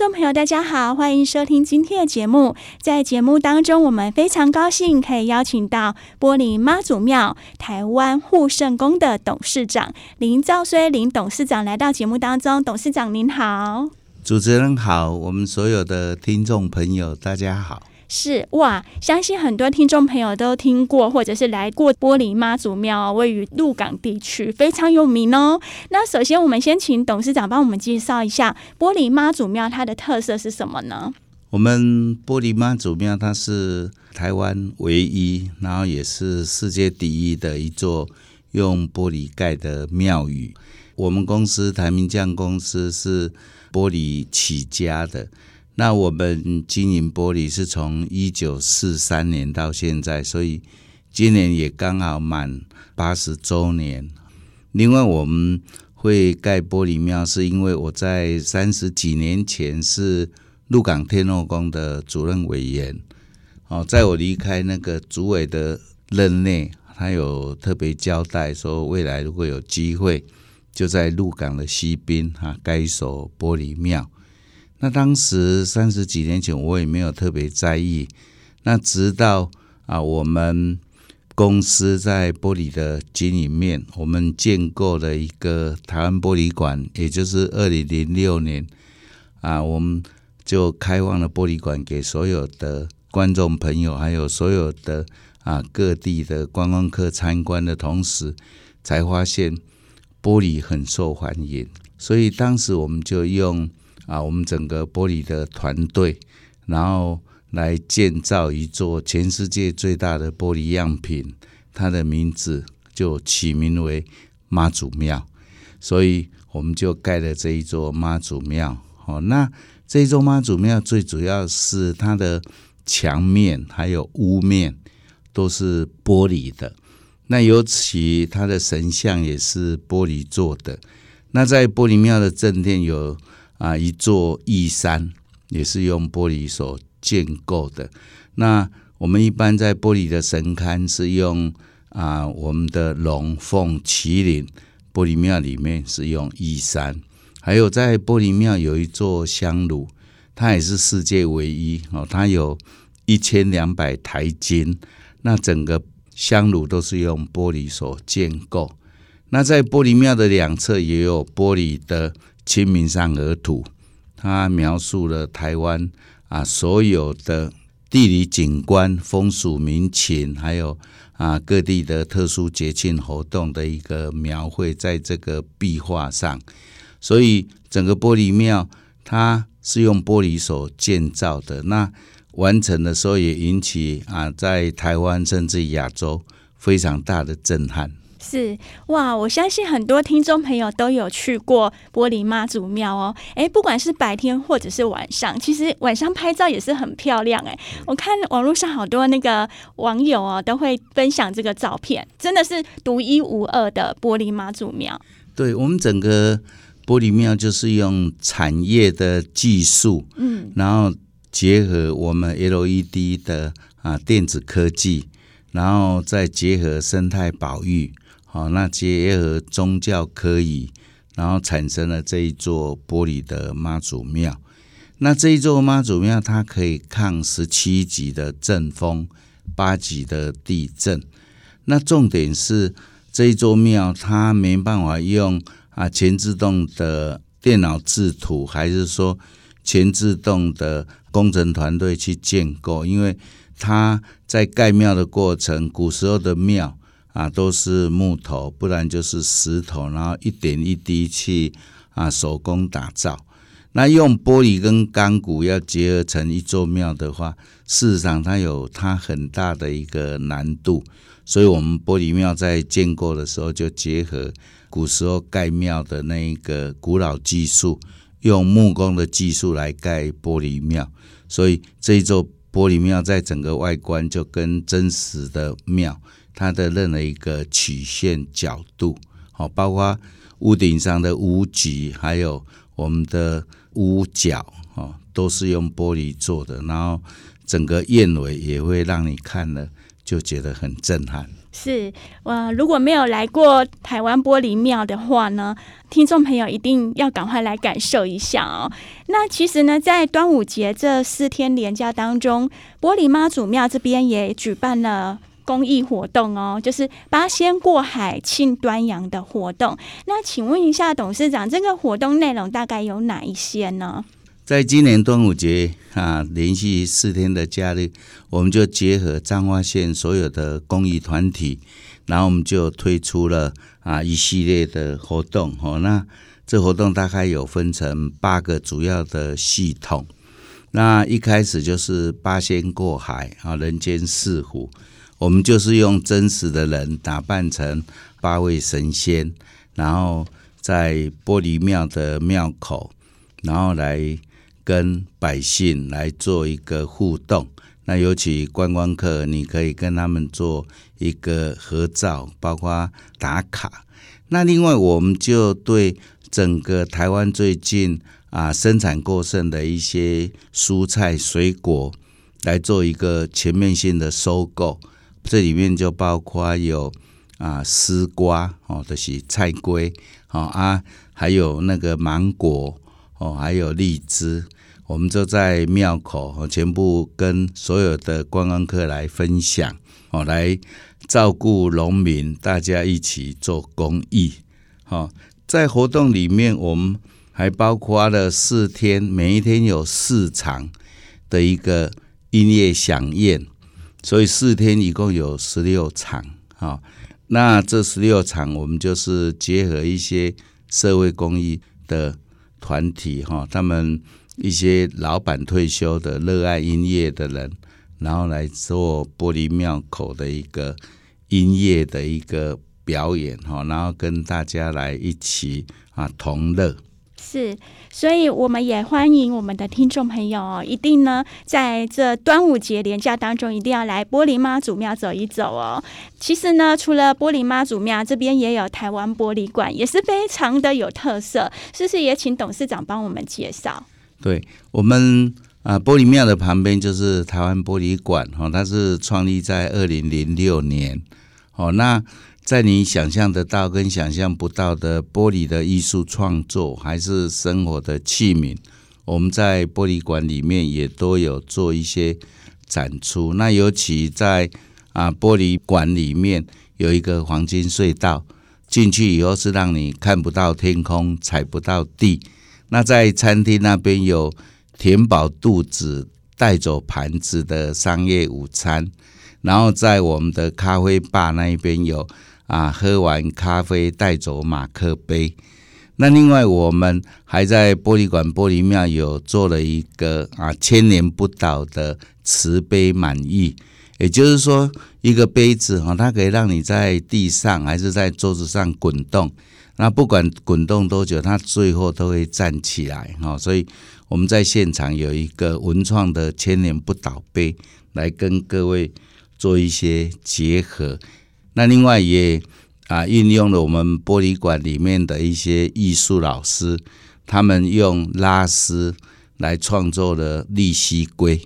众朋友，大家好，欢迎收听今天的节目。在节目当中，我们非常高兴可以邀请到玻璃妈祖庙台湾护圣宫的董事长林兆虽林董事长来到节目当中。董事长您好，主持人好，我们所有的听众朋友大家好。是哇，相信很多听众朋友都听过，或者是来过玻璃妈祖庙，位于鹿港地区，非常有名哦。那首先，我们先请董事长帮我们介绍一下玻璃妈祖庙，它的特色是什么呢？我们玻璃妈祖庙，它是台湾唯一，然后也是世界第一的一座用玻璃盖的庙宇。我们公司台明匠公司是玻璃起家的。那我们经营玻璃是从一九四三年到现在，所以今年也刚好满八十周年。另外，我们会盖玻璃庙，是因为我在三十几年前是鹿港天后宫的主任委员。哦，在我离开那个主委的任内，他有特别交代说，未来如果有机会，就在鹿港的西滨啊盖一所玻璃庙。那当时三十几年前，我也没有特别在意。那直到啊，我们公司在玻璃的经营面，我们建构了一个台湾玻璃馆，也就是二零零六年啊，我们就开放了玻璃馆给所有的观众朋友，还有所有的啊各地的观光客参观的同时，才发现玻璃很受欢迎，所以当时我们就用。啊，我们整个玻璃的团队，然后来建造一座全世界最大的玻璃样品，它的名字就起名为妈祖庙，所以我们就盖了这一座妈祖庙。哦，那这一座妈祖庙最主要是它的墙面还有屋面都是玻璃的，那尤其它的神像也是玻璃做的。那在玻璃庙的正殿有。啊，一座义山也是用玻璃所建构的。那我们一般在玻璃的神龛是用啊，我们的龙凤麒麟。玻璃庙里面是用义山，还有在玻璃庙有一座香炉，它也是世界唯一哦。它有一千两百台金，那整个香炉都是用玻璃所建构。那在玻璃庙的两侧也有玻璃的。清明上河图，它描述了台湾啊所有的地理景观、风俗民情，还有啊各地的特殊节庆活动的一个描绘，在这个壁画上。所以整个玻璃庙它是用玻璃所建造的，那完成的时候也引起啊在台湾甚至亚洲非常大的震撼。是哇，我相信很多听众朋友都有去过玻璃妈祖庙哦。哎，不管是白天或者是晚上，其实晚上拍照也是很漂亮哎。我看网络上好多那个网友哦，都会分享这个照片，真的是独一无二的玻璃妈祖庙。对，我们整个玻璃庙就是用产业的技术，嗯，然后结合我们 LED 的啊电子科技，然后再结合生态保育。好，那结合宗教科仪，然后产生了这一座玻璃的妈祖庙。那这一座妈祖庙，它可以抗十七级的阵风、八级的地震。那重点是这一座庙，它没办法用啊全自动的电脑制图，还是说全自动的工程团队去建构？因为它在盖庙的过程，古时候的庙。啊，都是木头，不然就是石头，然后一点一滴去啊手工打造。那用玻璃跟钢骨要结合成一座庙的话，事实上它有它很大的一个难度。所以，我们玻璃庙在建构的时候就结合古时候盖庙的那一个古老技术，用木工的技术来盖玻璃庙，所以这一座玻璃庙在整个外观就跟真实的庙，它的任何一个曲线角度，好，包括屋顶上的屋脊，还有我们的屋角，哦，都是用玻璃做的，然后整个燕尾也会让你看了就觉得很震撼。是，我如果没有来过台湾玻璃庙的话呢，听众朋友一定要赶快来感受一下哦。那其实呢，在端午节这四天连假当中，玻璃妈祖庙这边也举办了公益活动哦，就是八仙过海庆端阳的活动。那请问一下董事长，这个活动内容大概有哪一些呢？在今年端午节啊，连续四天的假日，我们就结合彰化县所有的公益团体，然后我们就推出了啊一系列的活动。哦，那这活动大概有分成八个主要的系统。那一开始就是八仙过海啊，人间四虎，我们就是用真实的人打扮成八位神仙，然后在玻璃庙的庙口，然后来。跟百姓来做一个互动，那尤其观光客，你可以跟他们做一个合照，包括打卡。那另外，我们就对整个台湾最近啊生产过剩的一些蔬菜水果来做一个全面性的收购。这里面就包括有啊丝瓜哦，这些菜龟哦啊，还有那个芒果哦，还有荔枝。我们就在庙口，全部跟所有的观光客来分享，哦，来照顾农民，大家一起做公益。好，在活动里面，我们还包括了四天，每一天有四场的一个音乐响宴，所以四天一共有十六场。好，那这十六场，我们就是结合一些社会公益的团体，哈，他们。一些老板退休的热爱音乐的人，然后来做玻璃庙口的一个音乐的一个表演哈，然后跟大家来一起啊同乐。是，所以我们也欢迎我们的听众朋友哦，一定呢在这端午节连假当中，一定要来玻璃妈祖庙走一走哦。其实呢，除了玻璃妈祖庙这边，也有台湾玻璃馆，也是非常的有特色。是不是也请董事长帮我们介绍？对我们啊，玻璃庙的旁边就是台湾玻璃馆哈，它是创立在二零零六年。哦，那在你想象得到跟想象不到的玻璃的艺术创作，还是生活的器皿，我们在玻璃馆里面也都有做一些展出。那尤其在啊玻璃馆里面有一个黄金隧道，进去以后是让你看不到天空，踩不到地。那在餐厅那边有填饱肚子带走盘子的商业午餐，然后在我们的咖啡吧那一边有啊喝完咖啡带走马克杯。那另外我们还在玻璃馆玻璃庙有做了一个啊千年不倒的瓷杯满意，也就是说一个杯子哈，它可以让你在地上还是在桌子上滚动。那不管滚动多久，它最后都会站起来哈。所以我们在现场有一个文创的千年不倒杯，来跟各位做一些结合。那另外也啊运用了我们玻璃馆里面的一些艺术老师，他们用拉丝来创作的利息龟。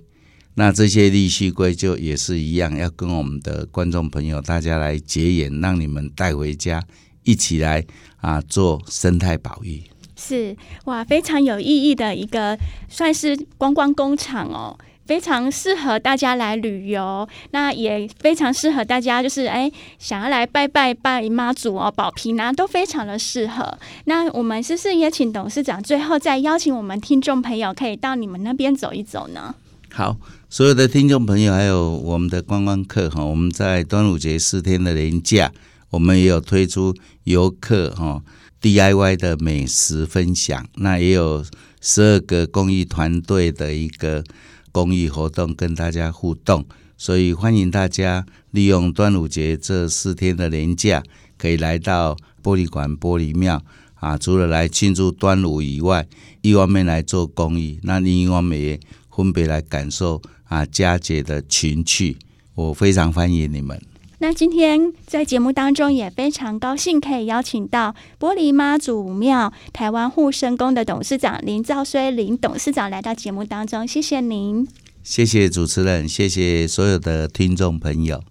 那这些利息龟就也是一样，要跟我们的观众朋友大家来结缘，让你们带回家。一起来啊，做生态保育是哇，非常有意义的一个算是观光工厂哦，非常适合大家来旅游。那也非常适合大家，就是哎想要来拜拜拜妈祖哦，保平安都非常的适合。那我们是不是也请董事长最后再邀请我们听众朋友可以到你们那边走一走呢？好，所有的听众朋友还有我们的观光客哈，我们在端午节四天的连假。我们也有推出游客哈 DIY 的美食分享，那也有十二个公益团队的一个公益活动跟大家互动，所以欢迎大家利用端午节这四天的年假，可以来到玻璃馆玻璃庙啊，除了来庆祝端午以外，一方面来做公益，那另一方面也分别来感受啊佳节的情趣。我非常欢迎你们。那今天在节目当中也非常高兴可以邀请到玻璃妈祖庙台湾护生宫的董事长林兆虽林董事长来到节目当中，谢谢您。谢谢主持人，谢谢所有的听众朋友。